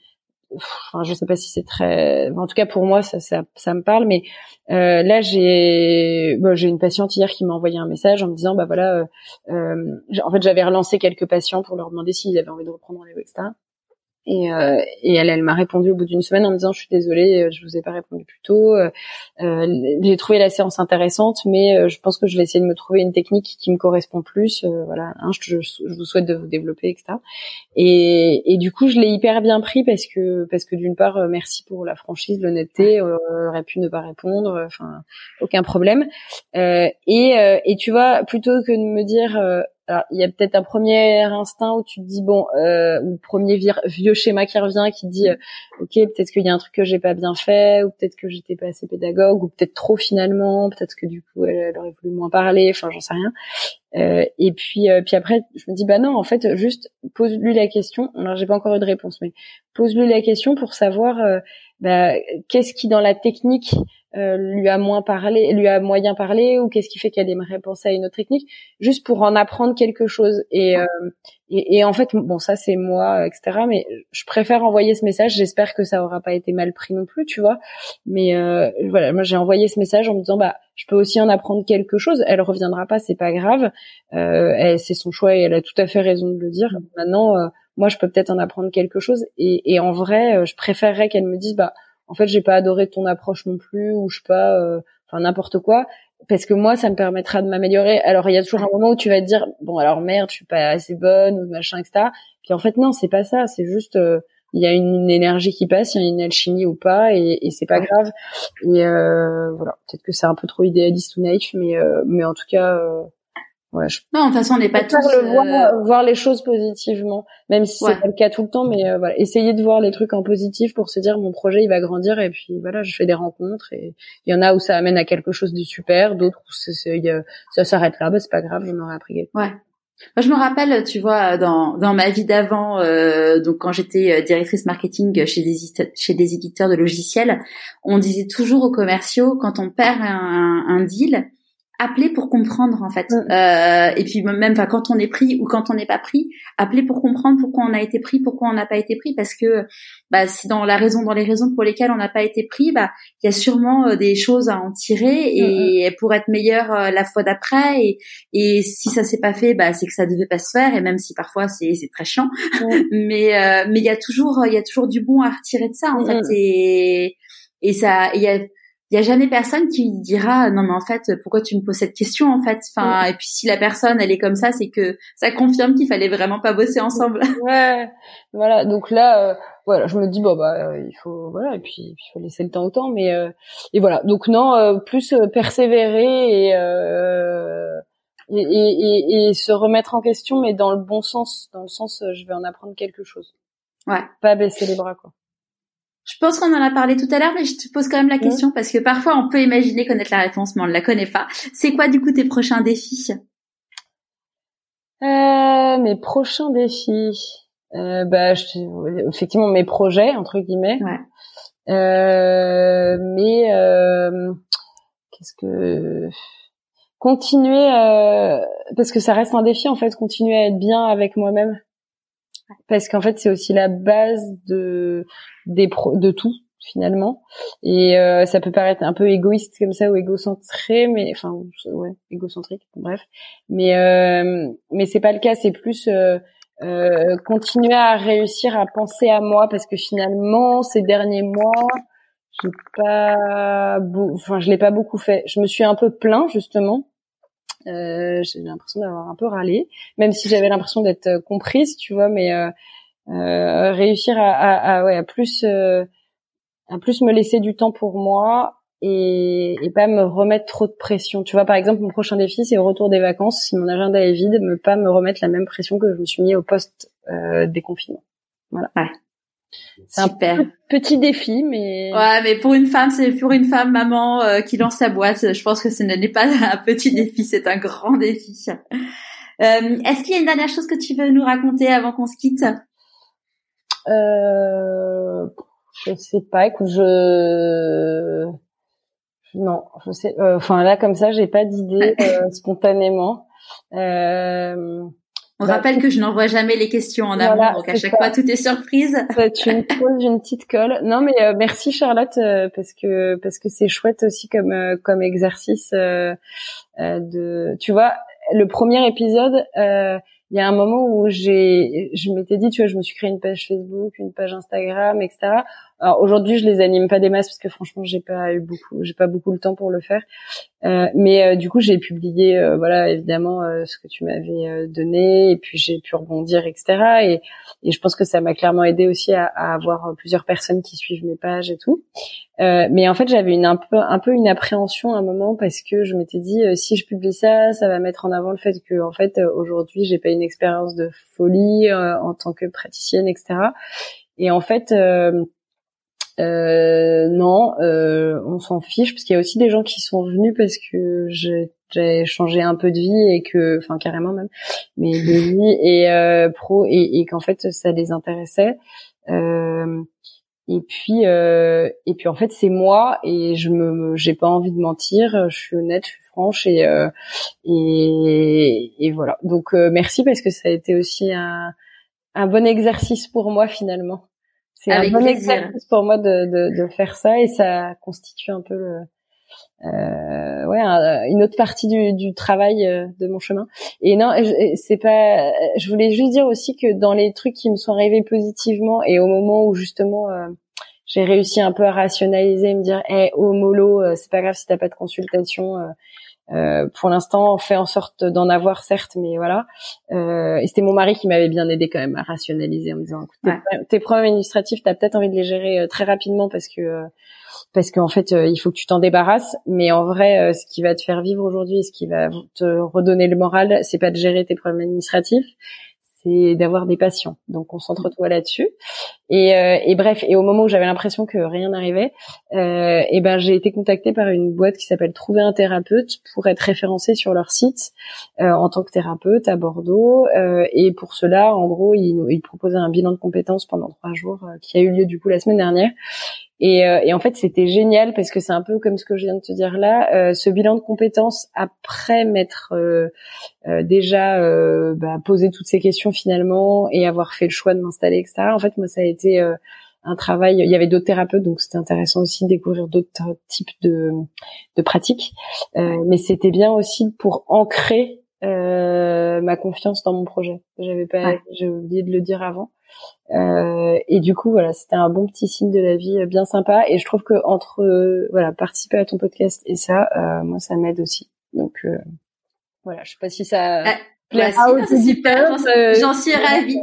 Speaker 2: enfin, je sais pas si c'est très en tout cas pour moi ça me parle mais euh, là j'ai une patiente hier qui m'a envoyé un message en me disant bah voilà euh, euh en fait j'avais relancé quelques patients pour leur demander s'ils avaient envie de reprendre rendez-vous etc et, euh, et elle, elle m'a répondu au bout d'une semaine en me disant je suis désolée, euh, je vous ai pas répondu plus tôt. Euh, euh j'ai trouvé la séance intéressante, mais euh, je pense que je vais essayer de me trouver une technique qui me correspond plus. voilà, hein, je, je, vous souhaite de vous développer, etc. Et, et du coup, je l'ai hyper bien pris parce que parce que d'une part, merci pour la franchise, l'honnêteté. aurait pu ne pas répondre, enfin aucun problème. et et tu vois, plutôt que de me dire alors, il y a peut-être un premier instinct où tu te dis bon, euh, ou premier vieux schéma qui revient, qui dit euh, ok, peut-être qu'il y a un truc que j'ai pas bien fait, ou peut-être que j'étais pas assez pédagogue, ou peut-être trop finalement, peut-être que du coup elle, aurait voulu moins parler, enfin j'en sais rien. Euh, et puis euh, puis après je me dis bah non, en fait juste pose-lui la question. Alors j'ai pas encore eu de réponse, mais pose-lui la question pour savoir euh, bah, qu'est-ce qui dans la technique euh, lui a moins parlé, lui a moyen parlé, ou qu'est-ce qui fait qu'elle aimerait penser à une autre technique, juste pour en apprendre quelque chose. Et, euh, et, et, en fait, bon, ça c'est moi, etc. Mais je préfère envoyer ce message. J'espère que ça aura pas été mal pris non plus, tu vois. Mais euh, voilà, moi j'ai envoyé ce message en me disant, bah, je peux aussi en apprendre quelque chose. Elle reviendra pas, c'est pas grave. Euh, c'est son choix et elle a tout à fait raison de le dire. Maintenant, euh, moi, je peux peut-être en apprendre quelque chose. Et, et en vrai, je préférerais qu'elle me dise, bah en fait j'ai pas adoré ton approche non plus ou je sais pas euh, enfin n'importe quoi parce que moi ça me permettra de m'améliorer alors il y a toujours un moment où tu vas te dire bon alors merde je suis pas assez bonne ou machin etc puis en fait non c'est pas ça c'est juste euh, il y a une, énergie qui passe il y a une alchimie ou pas et, et c'est pas grave. Et euh, voilà. Peut-être que c'est un peu trop idéaliste ou naïf mais mais en tout cas
Speaker 3: Ouais, Non, de toute façon, on n'est pas tous
Speaker 2: le voir, euh, voir, les choses positivement, même si c'est pas le cas tout le temps, mais euh, voilà, essayer de voir les trucs en positif pour se dire mon projet il va grandir et puis voilà, je fais des rencontres et il y en a où ça amène à quelque chose de super, d'autres où ça s'arrête là, bah c'est pas grave, j'en aurais appris quelque
Speaker 3: Ouais. Moi, je me rappelle, tu vois, dans, ma vie d'avant, euh, donc quand j'étais euh, directrice marketing chez des, éditeurs de logiciels, on disait toujours aux commerciaux, quand on perd un deal, appeler pour comprendre en fait. Mm. Euh, et puis même, enfin, quand on est pris ou quand on n'est pas pris, appeler pour comprendre pourquoi on a été pris, pourquoi on n'a pas été pris, parce que bah, si dans la raison, dans les raisons pour lesquelles on n'a pas été pris, bah, il y a sûrement euh, des choses à en tirer et pour être meilleur euh, la fois d'après. Et, et si ça s'est pas fait, bah, c'est que ça devait pas se faire. Et même si parfois c'est c'est très chiant, mais euh, mais il y a toujours il y a toujours du bon à retirer de ça en fait. Et et ça il y a il y a jamais personne qui dira non mais en fait pourquoi tu me poses cette question en fait? Enfin et puis si la personne elle est comme ça c'est que ça confirme qu'il fallait vraiment pas bosser ensemble.
Speaker 2: Ouais voilà. Donc là euh, voilà je me dis bon bah euh, il faut voilà et puis il faut laisser le temps au temps mais euh, et voilà. Donc non plus persévérer et, et, et, et se remettre en question mais dans le bon sens dans le sens je vais en apprendre quelque chose.
Speaker 3: Ouais.
Speaker 2: Pas baisser les bras quoi
Speaker 3: je pense qu'on en a parlé tout à l'heure, mais je te pose quand même la question parce que parfois on peut imaginer connaître la réponse, mais on ne la connaît pas. C'est quoi du coup tes prochains défis?
Speaker 2: Euh, Mes prochains défis, euh, bah, effectivement mes projets entre guillemets.
Speaker 3: Ouais.
Speaker 2: Euh, mais euh, qu'est-ce que continuer euh, parce que ça reste un défi en fait, continuer à être bien avec moi-même parce qu'en fait c'est aussi la base de de tout finalement. Et euh, ça peut paraître un peu égoïste comme ça ou égocentré mais enfin ouais égocentrique bref. Mais euh, mais c'est pas le cas. C'est plus euh, euh, continuer à réussir à penser à moi parce que finalement ces derniers mois j'ai pas enfin je l'ai pas beaucoup fait. Je me suis un peu plaint justement euh, j'ai l'impression d'avoir un peu râlé, même si j'avais l'impression d'être euh, comprise, tu vois, mais euh, euh, réussir à, à, à, ouais, à plus euh, à plus me laisser du temps pour moi et, et pas me remettre trop de pression. Tu vois, par exemple, mon prochain défi, c'est au retour des vacances. Si mon agenda est vide, me pas me remettre la même pression que je me suis mis au poste euh, déconfinement. Voilà. C'est un petit défi, mais
Speaker 3: ouais, mais pour une femme, c'est pour une femme maman euh, qui lance sa boîte. Je pense que ce n'est pas un petit défi, c'est un grand défi. Euh, Est-ce qu'il y a une dernière chose que tu veux nous raconter avant qu'on se quitte?
Speaker 2: Euh, Je sais pas. Écoute, je non, je sais. Euh, enfin là, comme ça, j'ai pas d'idée spontanément. Euh,
Speaker 3: on bah, rappelle que je n'envoie jamais les questions en amont, donc à chaque fois tout est surprise.
Speaker 2: tu me poses une petite colle. Non, mais euh, merci Charlotte euh, parce que parce que c'est chouette aussi comme euh, comme exercice de. Tu vois, le premier épisode, il y a un moment où j'ai, je m'étais dit, tu vois, je me suis créé une page Facebook, une page Instagram, etc. Alors aujourd'hui, je les anime pas des masses parce que franchement, j'ai pas eu beaucoup, j'ai pas beaucoup le temps pour le faire. Euh, mais euh, du coup, j'ai publié, euh, voilà, évidemment, ce que tu m'avais donné, et puis j'ai pu rebondir, etc. Et, et je pense que ça m'a clairement aidé aussi à, à, avoir plusieurs personnes qui suivent mes pages et tout. mais en fait, j'avais une un peu, un peu une appréhension à un moment parce que je m'étais dit, si je publie ça, ça va mettre en avant le fait que, en fait, aujourd'hui, j'ai pas une expérience de folie en tant que praticienne, etc. Et en fait, euh, non, euh, on s'en fiche parce qu'il y a aussi des gens qui sont venus parce que j'ai changé un peu de vie et que, enfin carrément même, mais de vie et euh, pro et, et qu'en fait ça les intéressait. Euh, et puis euh, et puis en fait c'est moi et je me j'ai pas envie de mentir, je suis honnête, je suis franche et euh, et, et voilà. Donc euh, merci parce que ça a été aussi un un bon exercice pour moi finalement. C'est un bon exercice pour moi de, de, de, faire ça et ça constitue un peu le, euh, ouais une autre partie du, du travail euh, de mon chemin. Et non, c'est pas. Je voulais juste dire aussi que dans les trucs qui me sont arrivés positivement et au moment où justement euh, j'ai réussi un peu à rationaliser, me dire, hé, hey, oh mollo, euh, c'est pas grave si t'as pas de consultation. Euh, pour l'instant, on fait en sorte d'en avoir certes, mais voilà. Euh, et c'était mon mari qui m'avait bien aidé quand même à rationaliser en me disant tes, problèmes administratifs, t'as peut-être envie de les gérer euh, très rapidement parce que euh, parce qu'en fait il faut que tu t'en débarrasses. Mais en vrai, ce qui va te faire vivre aujourd'hui, ce qui va te redonner le moral, c'est pas de gérer tes problèmes administratifs, d'avoir des patients. Donc concentre-toi là-dessus. Et, euh, et, bref, et au moment où j'avais l'impression que rien n'arrivait, euh, et ben j'ai été contactée par une boîte qui s'appelle Trouver un thérapeute pour être référencée sur leur site euh, en tant que thérapeute à Bordeaux. Et pour cela, en gros, ils, ils proposaient un bilan de compétences pendant trois jours qui a eu lieu du coup la semaine dernière. Et, euh, et, en fait, c'était génial parce que c'est un peu comme ce que je viens de te dire là. Euh, ce bilan de compétences après m'être euh, euh déjà euh, bah, posé toutes ces questions finalement et avoir fait le choix de m'installer, etc. En fait, moi, ça a été un travail. Il y avait d'autres thérapeutes, donc c'était intéressant aussi de découvrir d'autres types de, de pratiques. mais c'était bien aussi pour ancrer ma confiance dans mon projet. J'avais pas, j'ai oublié de le dire avant. Euh, et du coup, voilà, c'était un bon petit signe de la vie, euh, bien sympa. Et je trouve que entre euh, voilà participer à ton podcast et ça, euh, moi, ça m'aide aussi. Donc euh, voilà, je sais pas si ça
Speaker 3: ah, plaît bah, si, super. J'en suis ravie.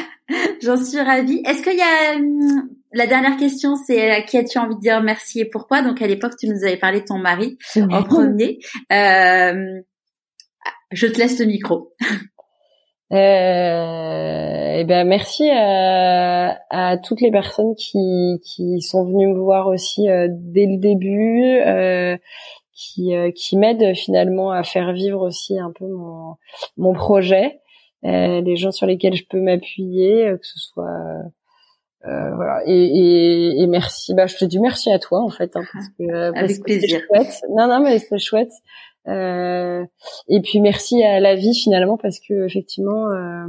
Speaker 3: J'en suis ravie. Est-ce qu'il y a hum, la dernière question, c'est à qui as-tu envie de dire merci et pourquoi? Donc à l'époque, tu nous avais parlé de ton mari en premier. Euh, je te laisse le micro.
Speaker 2: Euh, et eh ben merci à, à, toutes les personnes qui, qui sont venues me voir aussi euh, dès le début, euh, qui, euh, qui m'aident finalement à faire vivre aussi un peu mon, mon projet, euh, les gens sur lesquels je peux m'appuyer, que ce soit voilà. Et, et, et, merci. Bah, je te dis merci à toi en fait, hein, parce que,
Speaker 3: Avec plaisir.
Speaker 2: Chouette. Non, non, mais c'est chouette. Euh, et puis merci à la vie finalement parce que effectivement euh,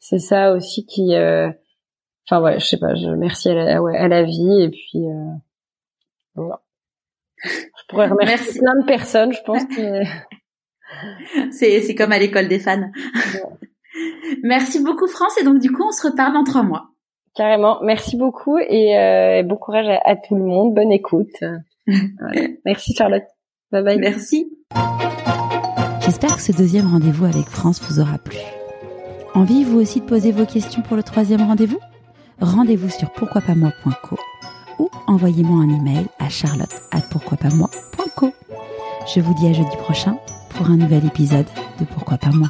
Speaker 2: c'est ça aussi qui euh, enfin ouais je sais pas je merci à la, ouais, à la vie et puis voilà. Je pourrais remercier plein de personnes je pense que
Speaker 3: c'est c'est comme à l'école des fans. Merci beaucoup France et donc du coup on se reparle dans trois mois.
Speaker 2: Carrément. Merci beaucoup et bon courage à, à, tout le monde. Bonne écoute. Merci Charlotte bye bye
Speaker 3: merci
Speaker 1: J'espère que ce deuxième rendez-vous avec France vous aura plu. Envie vous aussi de poser vos questions pour le troisième rendez-vous? Rendez-vous sur pourquoipasmoi.co ou envoyez-moi un email à charlotte Je vous dis à jeudi prochain pour un nouvel épisode de Pourquoi pas moi?